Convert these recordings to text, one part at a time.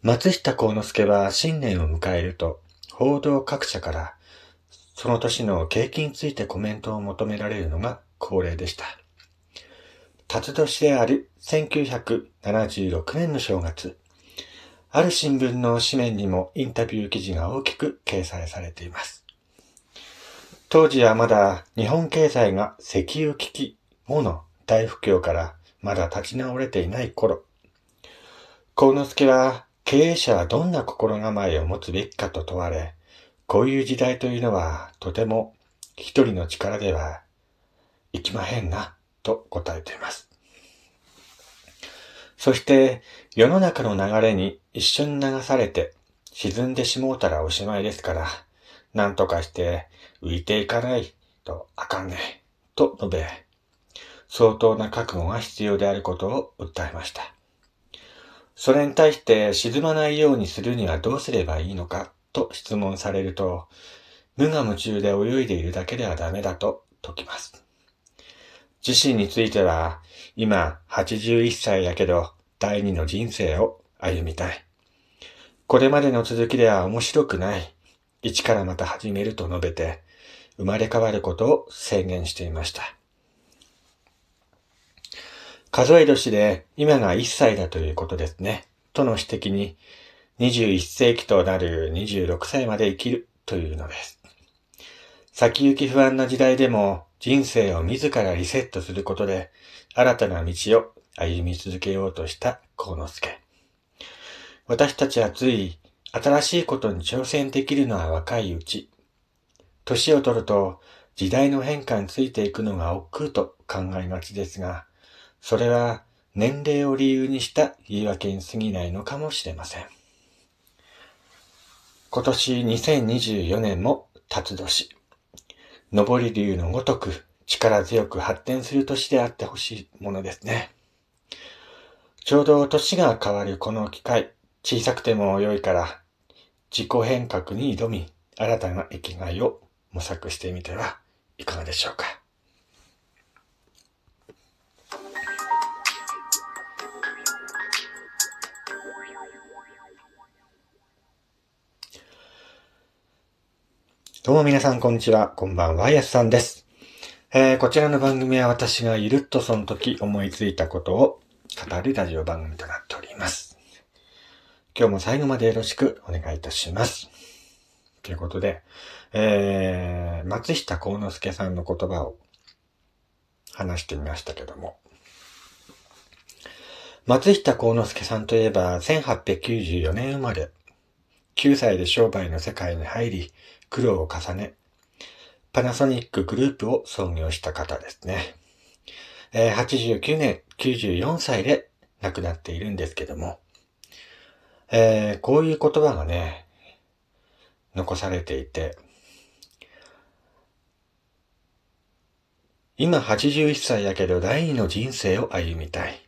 松下幸之助は新年を迎えると、報道各社からその年の景気についてコメントを求められるのが恒例でした。辰年である1976年の正月、ある新聞の紙面にもインタビュー記事が大きく掲載されています。当時はまだ日本経済が石油危機後の大不況からまだ立ち直れていない頃、幸之助は経営者はどんな心構えを持つべきかと問われ、こういう時代というのはとても一人の力ではいきまへんなと答えています。そして世の中の流れに一緒に流されて沈んでしもうたらおしまいですから、何とかして浮いていかないとあかんね、と述べ、相当な覚悟が必要であることを訴えました。それに対して沈まないようにするにはどうすればいいのかと質問されると、無我夢中で泳いでいるだけではダメだと説きます。自身については、今81歳やけど、第二の人生を歩みたい。これまでの続きでは面白くない。一からまた始めると述べて、生まれ変わることを宣言していました。数え年で今が1歳だということですね。との指摘に、21世紀となる26歳まで生きるというのです。先行き不安な時代でも人生を自らリセットすることで新たな道を歩み続けようとした幸之助。私たちはつい新しいことに挑戦できるのは若いうち。年を取ると時代の変化についていくのが億劫と考えがちですが、それは年齢を理由にした言い訳に過ぎないのかもしれません。今年2024年も辰年。上り流のごとく力強く発展する年であってほしいものですね。ちょうど年が変わるこの機会、小さくても良いから自己変革に挑み、新たな生きがいを模索してみてはいかがでしょうか。どうも皆さんこんにちは。こんばんは、やすさんです。えー、こちらの番組は私がゆるっとその時思いついたことを語るラジオ番組となっております。今日も最後までよろしくお願いいたします。ということで、えー、松下幸之助さんの言葉を話してみましたけども、松下幸之助さんといえば1894年生まれ、9歳で商売の世界に入り、苦労を重ね、パナソニックグループを創業した方ですね。えー、89年、94歳で亡くなっているんですけども、えー、こういう言葉がね、残されていて、今81歳やけど第二の人生を歩みたい。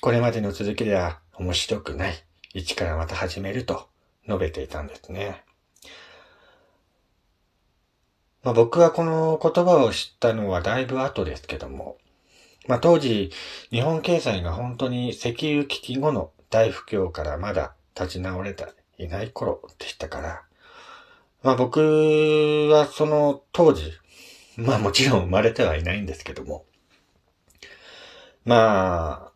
これまでの続きでは面白くない。一からまた始めると述べていたんですね。まあ、僕はこの言葉を知ったのはだいぶ後ですけども、まあ、当時、日本経済が本当に石油危機後の大不況からまだ立ち直れていない頃でしたから、まあ僕はその当時、まあもちろん生まれてはいないんですけども、まあ、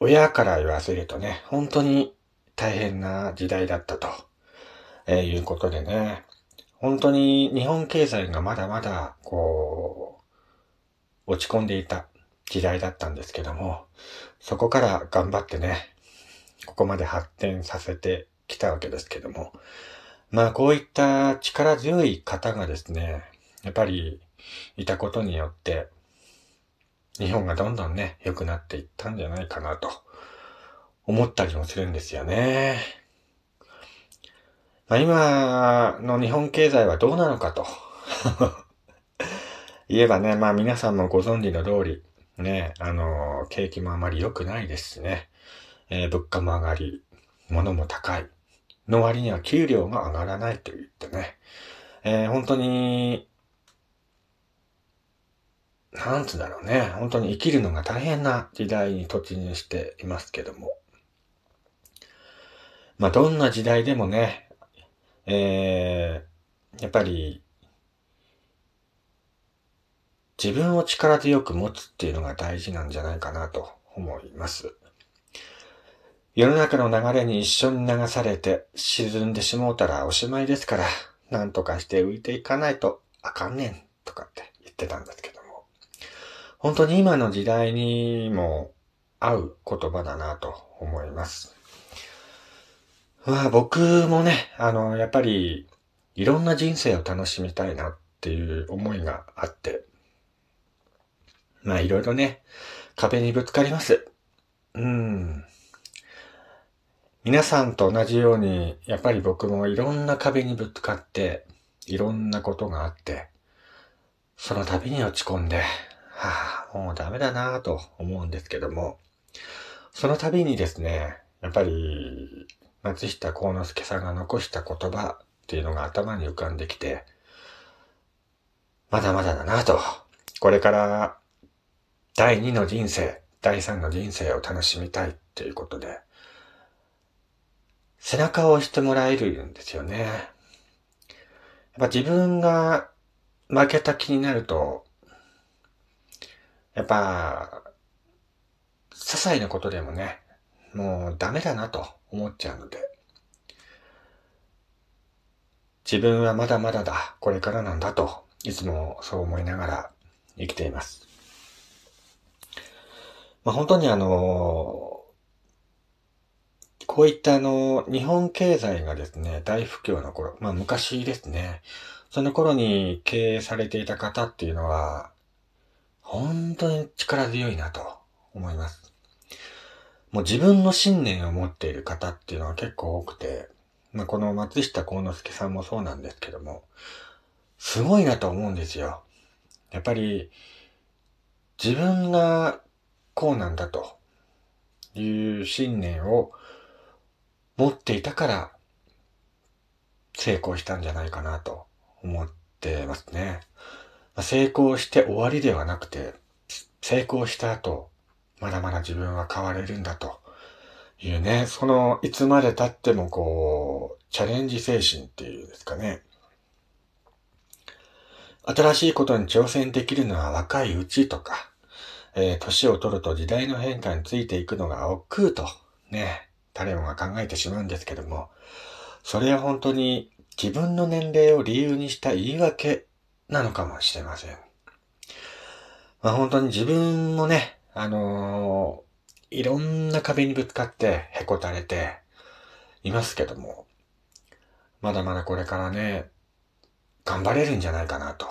親から言わせるとね、本当に大変な時代だったと、えー、いうことでね、本当に日本経済がまだまだ、こう、落ち込んでいた時代だったんですけども、そこから頑張ってね、ここまで発展させてきたわけですけども、まあこういった力強い方がですね、やっぱりいたことによって、日本がどんどんね、良くなっていったんじゃないかなと思ったりもするんですよね。ま、今の日本経済はどうなのかと。言えばね、まあ皆さんもご存知の通り、ね、あの、景気もあまり良くないですしね、えー、物価も上がり、物も高い。の割には給料が上がらないと言ってね、えー、本当に、なんつうだろうね、本当に生きるのが大変な時代に突入していますけども、まあ、どんな時代でもね、えー、やっぱり、自分を力強く持つっていうのが大事なんじゃないかなと思います。世の中の流れに一緒に流されて沈んでしもうたらおしまいですから、なんとかして浮いていかないとあかんねんとかって言ってたんですけども、本当に今の時代にも合う言葉だなと思います。まあ僕もね、あの、やっぱりいろんな人生を楽しみたいなっていう思いがあって、まあいろいろね、壁にぶつかります。うん。皆さんと同じように、やっぱり僕もいろんな壁にぶつかって、いろんなことがあって、その度に落ち込んで、はあ、もうダメだなぁと思うんですけども、その度にですね、やっぱり、松下幸之助さんが残した言葉っていうのが頭に浮かんできて、まだまだだなと。これから第二の人生、第三の人生を楽しみたいっていうことで、背中を押してもらえるんですよね。やっぱ自分が負けた気になると、やっぱ、些細なことでもね、もうダメだなと思っちゃうので、自分はまだまだだ、これからなんだと、いつもそう思いながら生きています。まあ、本当にあのこういったあの、日本経済がですね、大不況の頃、まあ昔ですね、その頃に経営されていた方っていうのは、本当に力強いなと思います。もう自分の信念を持っている方っていうのは結構多くて、まあこの松下幸之助さんもそうなんですけども、すごいなと思うんですよ。やっぱり、自分がこうなんだという信念を持っていたから成功したんじゃないかなと思ってますね。成功して終わりではなくて、成功した後、まだまだ自分は変われるんだというね、そのいつまで経ってもこう、チャレンジ精神っていうんですかね。新しいことに挑戦できるのは若いうちとか、えー、年を取ると時代の変化についていくのが億劫と、ね、誰もが考えてしまうんですけども、それは本当に自分の年齢を理由にした言い訳なのかもしれません。まあ本当に自分もね、あのー、いろんな壁にぶつかってへこたれていますけども、まだまだこれからね、頑張れるんじゃないかなと。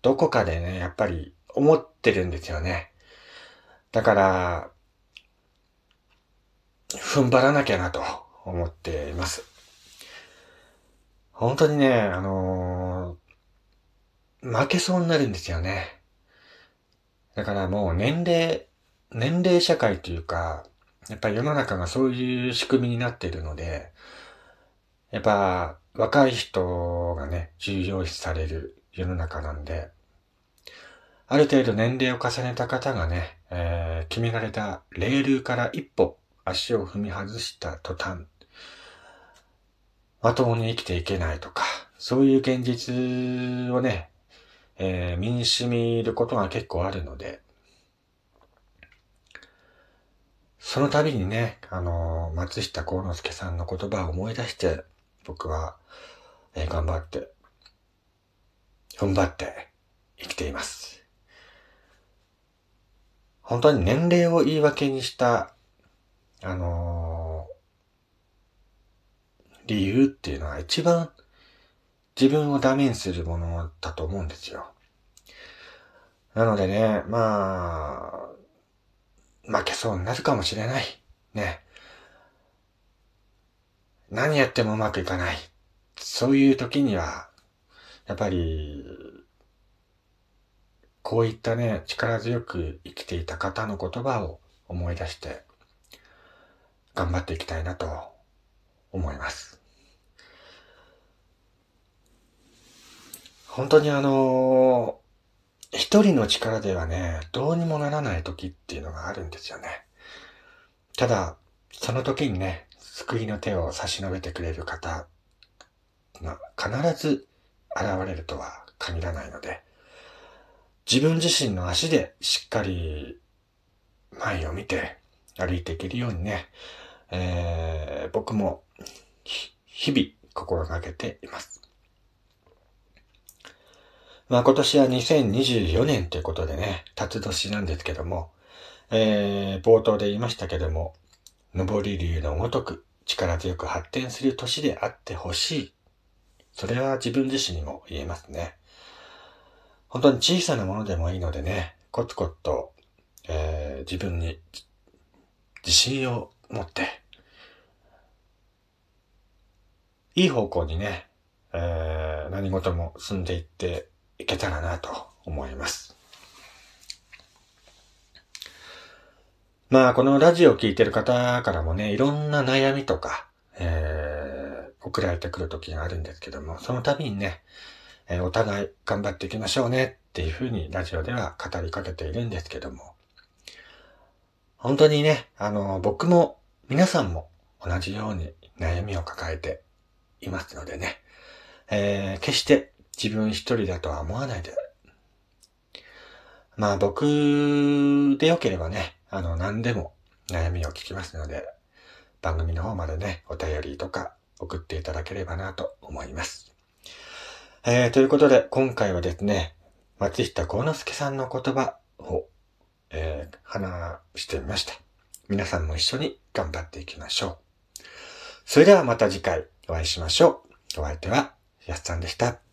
どこかでね、やっぱり思ってるんですよね。だから、踏ん張らなきゃなと思っています。本当にね、あのー、負けそうになるんですよね。だからもう年齢、年齢社会というか、やっぱり世の中がそういう仕組みになっているので、やっぱ若い人がね、重要視される世の中なんで、ある程度年齢を重ねた方がね、えー、決められたレールから一歩足を踏み外した途端、まともに生きていけないとか、そういう現実をね、えー、身に染みることが結構あるので、その度にね、あの、松下幸之助さんの言葉を思い出して、僕は、えー、頑張って、踏ん張って生きています。本当に年齢を言い訳にしたあのー、理由っていうのは一番自分をダメにするものだと思うんですよ。なのでね、まあ、負けそうになるかもしれない。ね。何やってもうまくいかない。そういう時には、やっぱり、こういったね、力強く生きていた方の言葉を思い出して、頑張っていきたいなと思います。本当にあの一人の力ではね、どうにもならない時っていうのがあるんですよね。ただ、その時にね、救いの手を差し伸べてくれる方が必ず現れるとは限らないので、自分自身の足でしっかり前を見て歩いていけるようにね、えー、僕も日々心がけています。まあ今年は2024年ということでね、辰年なんですけども、えー、冒頭で言いましたけども、上り竜のごとく力強く発展する年であってほしい。それは自分自身にも言えますね。本当に小さなものでもいいのでね、コツコツと、えー、自分に自信を持って、いい方向にね、えー、何事も進んでいっていけたらなと思います。まあ、このラジオを聴いてる方からもね、いろんな悩みとか、えー、送られてくる時があるんですけども、その度にね、えー、お互い頑張っていきましょうねっていうふうにラジオでは語りかけているんですけども、本当にね、あの、僕も皆さんも同じように悩みを抱えていますのでね、えー、決して自分一人だとは思わないで、まあ僕でよければね、あの、何でも悩みを聞きますので、番組の方までね、お便りとか送っていただければなと思います。えー、ということで、今回はですね、松下幸之助さんの言葉を、えー、話してみました。皆さんも一緒に頑張っていきましょう。それではまた次回お会いしましょう。お相手は、やすさんでした。